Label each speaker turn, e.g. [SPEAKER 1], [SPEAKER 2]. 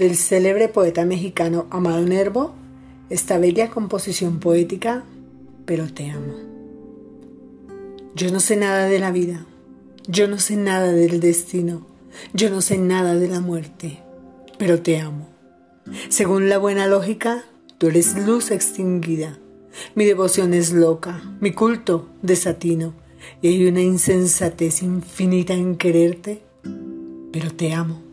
[SPEAKER 1] del célebre poeta mexicano Amado Nervo, esta bella composición poética, pero te amo. Yo no sé nada de la vida, yo no sé nada del destino, yo no sé nada de la muerte, pero te amo. Según la buena lógica, tú eres luz extinguida. Mi devoción es loca, mi culto desatino, y hay una insensatez infinita en quererte, pero te amo.